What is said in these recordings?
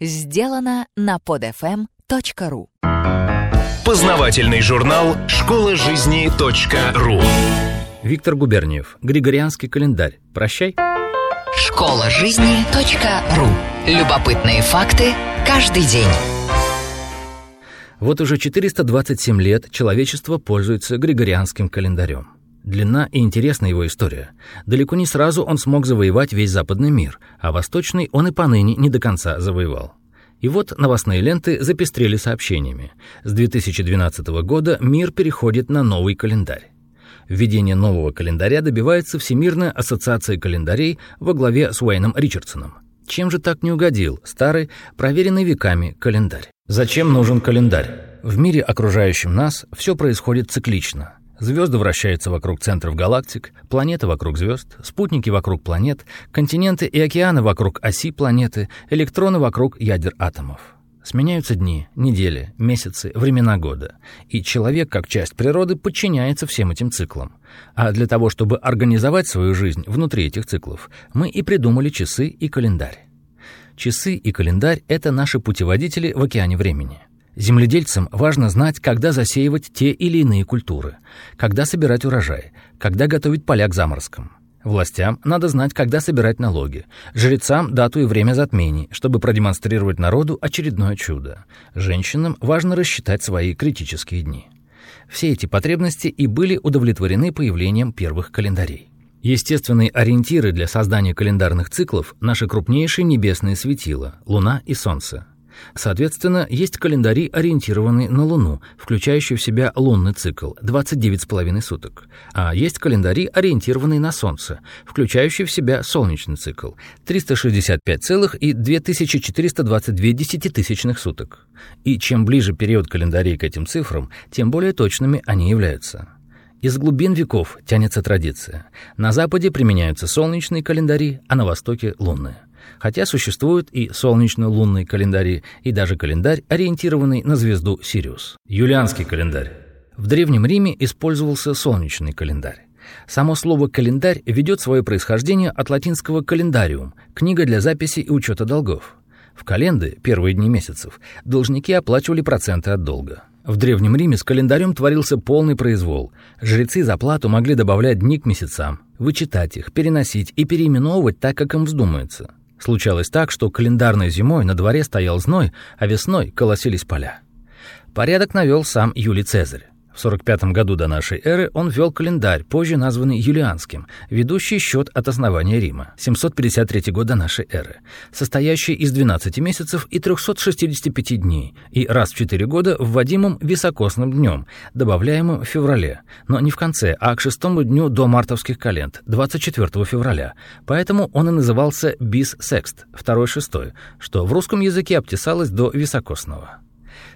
сделано на podfm.ru. Познавательный журнал «Школа жизни .ру». Виктор Губерниев. Григорианский календарь. Прощай. Школа жизни .ру. Любопытные факты каждый день. Вот уже 427 лет человечество пользуется Григорианским календарем. Длина и интересна его история. Далеко не сразу он смог завоевать весь западный мир, а восточный он и поныне не до конца завоевал. И вот новостные ленты запестрели сообщениями. С 2012 года мир переходит на новый календарь. Введение нового календаря добивается Всемирная ассоциация календарей во главе с Уэйном Ричардсоном. Чем же так не угодил старый, проверенный веками календарь? Зачем нужен календарь? В мире, окружающем нас, все происходит циклично – Звезды вращаются вокруг центров галактик, планеты вокруг звезд, спутники вокруг планет, континенты и океаны вокруг оси планеты, электроны вокруг ядер атомов. Сменяются дни, недели, месяцы, времена года. И человек, как часть природы, подчиняется всем этим циклам. А для того, чтобы организовать свою жизнь внутри этих циклов, мы и придумали часы и календарь. Часы и календарь — это наши путеводители в океане времени — Земледельцам важно знать, когда засеивать те или иные культуры, когда собирать урожай, когда готовить поля к заморозкам. Властям надо знать, когда собирать налоги. Жрецам дату и время затмений, чтобы продемонстрировать народу очередное чудо. Женщинам важно рассчитать свои критические дни. Все эти потребности и были удовлетворены появлением первых календарей. Естественные ориентиры для создания календарных циклов – наши крупнейшие небесные светила – Луна и Солнце – Соответственно, есть календари, ориентированные на Луну, включающие в себя лунный цикл 29,5 суток. А есть календари, ориентированные на Солнце, включающие в себя солнечный цикл 365,2422 десятитысячных суток. И чем ближе период календарей к этим цифрам, тем более точными они являются. Из глубин веков тянется традиция. На Западе применяются солнечные календари, а на Востоке — лунные хотя существуют и солнечно-лунные календари, и даже календарь, ориентированный на звезду Сириус. Юлианский календарь. В Древнем Риме использовался солнечный календарь. Само слово «календарь» ведет свое происхождение от латинского «календариум» — книга для записи и учета долгов. В календы, первые дни месяцев, должники оплачивали проценты от долга. В Древнем Риме с календарем творился полный произвол. Жрецы за плату могли добавлять дни к месяцам, вычитать их, переносить и переименовывать так, как им вздумается. Случалось так, что календарной зимой на дворе стоял зной, а весной колосились поля. Порядок навел сам Юлий Цезарь. В 45 году до нашей эры он ввел календарь, позже названный Юлианским, ведущий счет от основания Рима, 753 год до нашей эры, состоящий из 12 месяцев и 365 дней, и раз в 4 года вводимым високосным днем, добавляемым в феврале, но не в конце, а к шестому дню до мартовских календ, 24 февраля, поэтому он и назывался бис секст, второй шестой, что в русском языке обтесалось до високосного.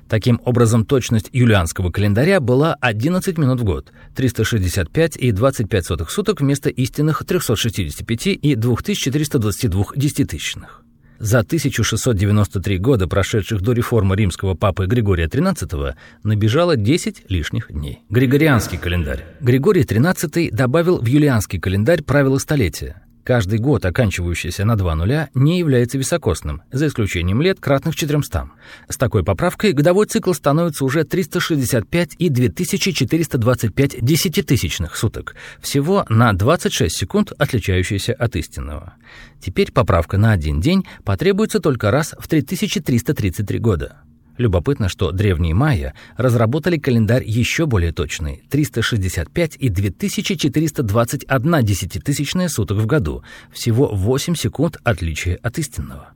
Таким образом, точность юлианского календаря была 11 минут в год, 365 и 25 сотых суток вместо истинных 365 и 2422 десятитысячных. За 1693 года, прошедших до реформы римского папы Григория XIII, набежало 10 лишних дней. Григорианский календарь. Григорий XIII добавил в юлианский календарь правила столетия. Каждый год, оканчивающийся на два нуля, не является високосным, за исключением лет, кратных 400. С такой поправкой годовой цикл становится уже 365 и 2425 десятитысячных суток, всего на 26 секунд, отличающиеся от истинного. Теперь поправка на один день потребуется только раз в 3333 года. Любопытно, что древние майя разработали календарь еще более точный – 365 и 2421 десятитысячная суток в году, всего 8 секунд отличия от истинного.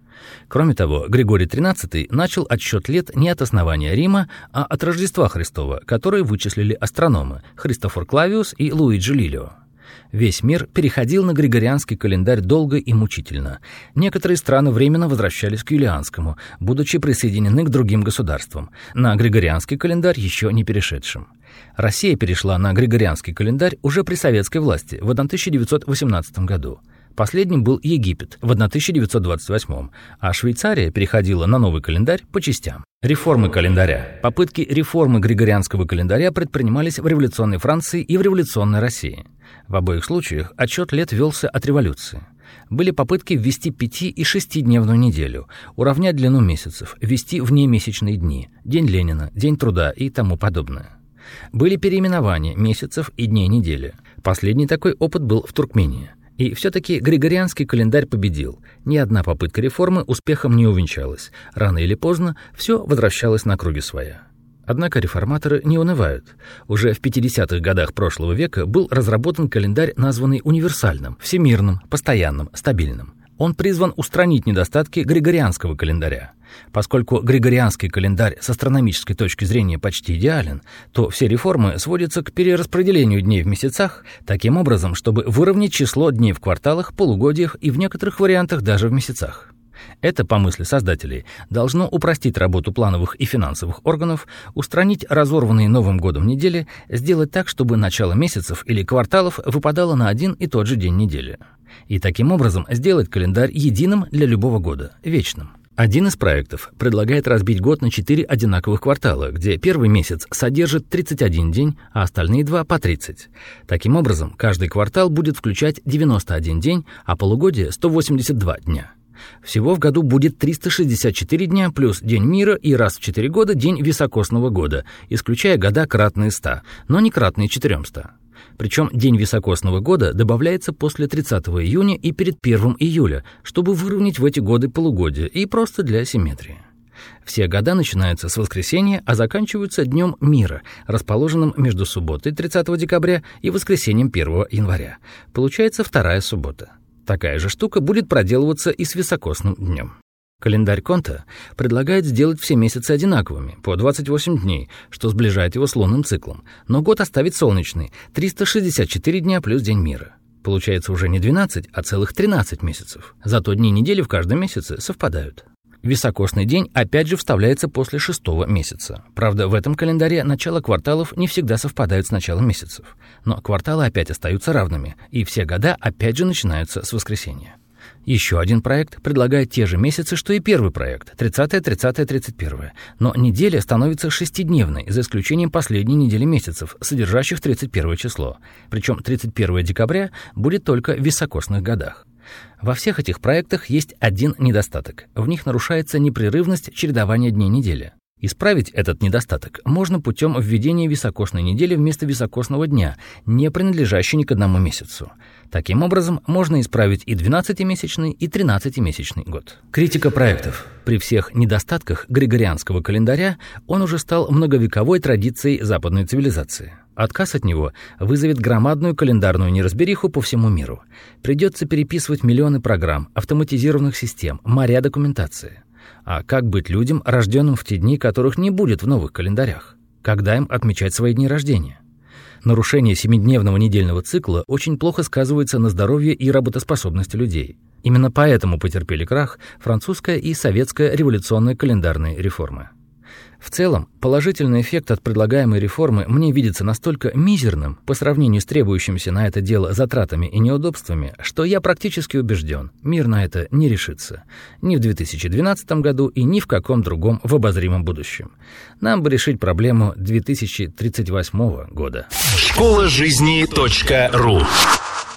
Кроме того, Григорий XIII начал отсчет лет не от основания Рима, а от Рождества Христова, которое вычислили астрономы Христофор Клавиус и Луиджи Лилио. Весь мир переходил на григорианский календарь долго и мучительно. Некоторые страны временно возвращались к юлианскому, будучи присоединены к другим государствам, на григорианский календарь еще не перешедшим. Россия перешла на григорианский календарь уже при советской власти в 1918 году. Последним был Египет в 1928, а Швейцария переходила на новый календарь по частям. Реформы календаря. Попытки реформы григорианского календаря предпринимались в революционной Франции и в революционной России. В обоих случаях отчет лет велся от революции. Были попытки ввести пяти- и шестидневную неделю, уравнять длину месяцев, ввести внемесячные дни, День Ленина, День труда и тому подобное. Были переименования месяцев и дней недели. Последний такой опыт был в Туркмении. И все-таки Григорианский календарь победил. Ни одна попытка реформы успехом не увенчалась. Рано или поздно все возвращалось на круги своя. Однако реформаторы не унывают. Уже в 50-х годах прошлого века был разработан календарь, названный универсальным, всемирным, постоянным, стабильным. Он призван устранить недостатки григорианского календаря. Поскольку григорианский календарь с астрономической точки зрения почти идеален, то все реформы сводятся к перераспределению дней в месяцах, таким образом, чтобы выровнять число дней в кварталах, полугодиях и в некоторых вариантах даже в месяцах. Это, по мысли создателей, должно упростить работу плановых и финансовых органов, устранить разорванные Новым годом недели, сделать так, чтобы начало месяцев или кварталов выпадало на один и тот же день недели. И таким образом сделать календарь единым для любого года, вечным. Один из проектов предлагает разбить год на четыре одинаковых квартала, где первый месяц содержит 31 день, а остальные два по 30. Таким образом, каждый квартал будет включать 91 день, а полугодие — 182 дня. Всего в году будет 364 дня плюс День мира и раз в 4 года День високосного года, исключая года кратные 100, но не кратные 400. Причем день високосного года добавляется после 30 июня и перед 1 июля, чтобы выровнять в эти годы полугодие и просто для симметрии. Все года начинаются с воскресенья, а заканчиваются Днем мира, расположенным между субботой 30 декабря и воскресеньем 1 января. Получается вторая суббота. Такая же штука будет проделываться и с високосным днем. Календарь Конта предлагает сделать все месяцы одинаковыми, по 28 дней, что сближает его с лунным циклом, но год оставить солнечный, 364 дня плюс День мира. Получается уже не 12, а целых 13 месяцев. Зато дни недели в каждом месяце совпадают. Високосный день опять же вставляется после шестого месяца. Правда, в этом календаре начало кварталов не всегда совпадают с началом месяцев. Но кварталы опять остаются равными, и все года опять же начинаются с воскресенья. Еще один проект предлагает те же месяцы, что и первый проект – 30, 30, 31. Но неделя становится шестидневной, за исключением последней недели месяцев, содержащих 31 число. Причем 31 декабря будет только в високосных годах. Во всех этих проектах есть один недостаток. В них нарушается непрерывность чередования дней недели. Исправить этот недостаток можно путем введения високосной недели вместо високосного дня, не принадлежащей ни к одному месяцу. Таким образом, можно исправить и 12-месячный, и 13-месячный год. Критика проектов. При всех недостатках григорианского календаря он уже стал многовековой традицией западной цивилизации. Отказ от него вызовет громадную календарную неразбериху по всему миру. Придется переписывать миллионы программ, автоматизированных систем, моря документации. А как быть людям, рожденным в те дни, которых не будет в новых календарях? Когда им отмечать свои дни рождения? Нарушение семидневного недельного цикла очень плохо сказывается на здоровье и работоспособности людей. Именно поэтому потерпели крах французская и советская революционные календарные реформы. В целом, положительный эффект от предлагаемой реформы мне видится настолько мизерным по сравнению с требующимися на это дело затратами и неудобствами, что я практически убежден, мир на это не решится. Ни в 2012 году и ни в каком другом в обозримом будущем. Нам бы решить проблему 2038 года. Школа жизни .ру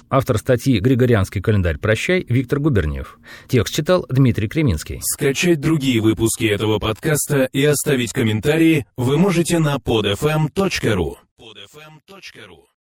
Автор статьи «Григорианский календарь. Прощай» Виктор Губерниев. Текст читал Дмитрий Креминский. Скачать другие выпуски этого подкаста и оставить комментарии вы можете на podfm.ru podfm.ru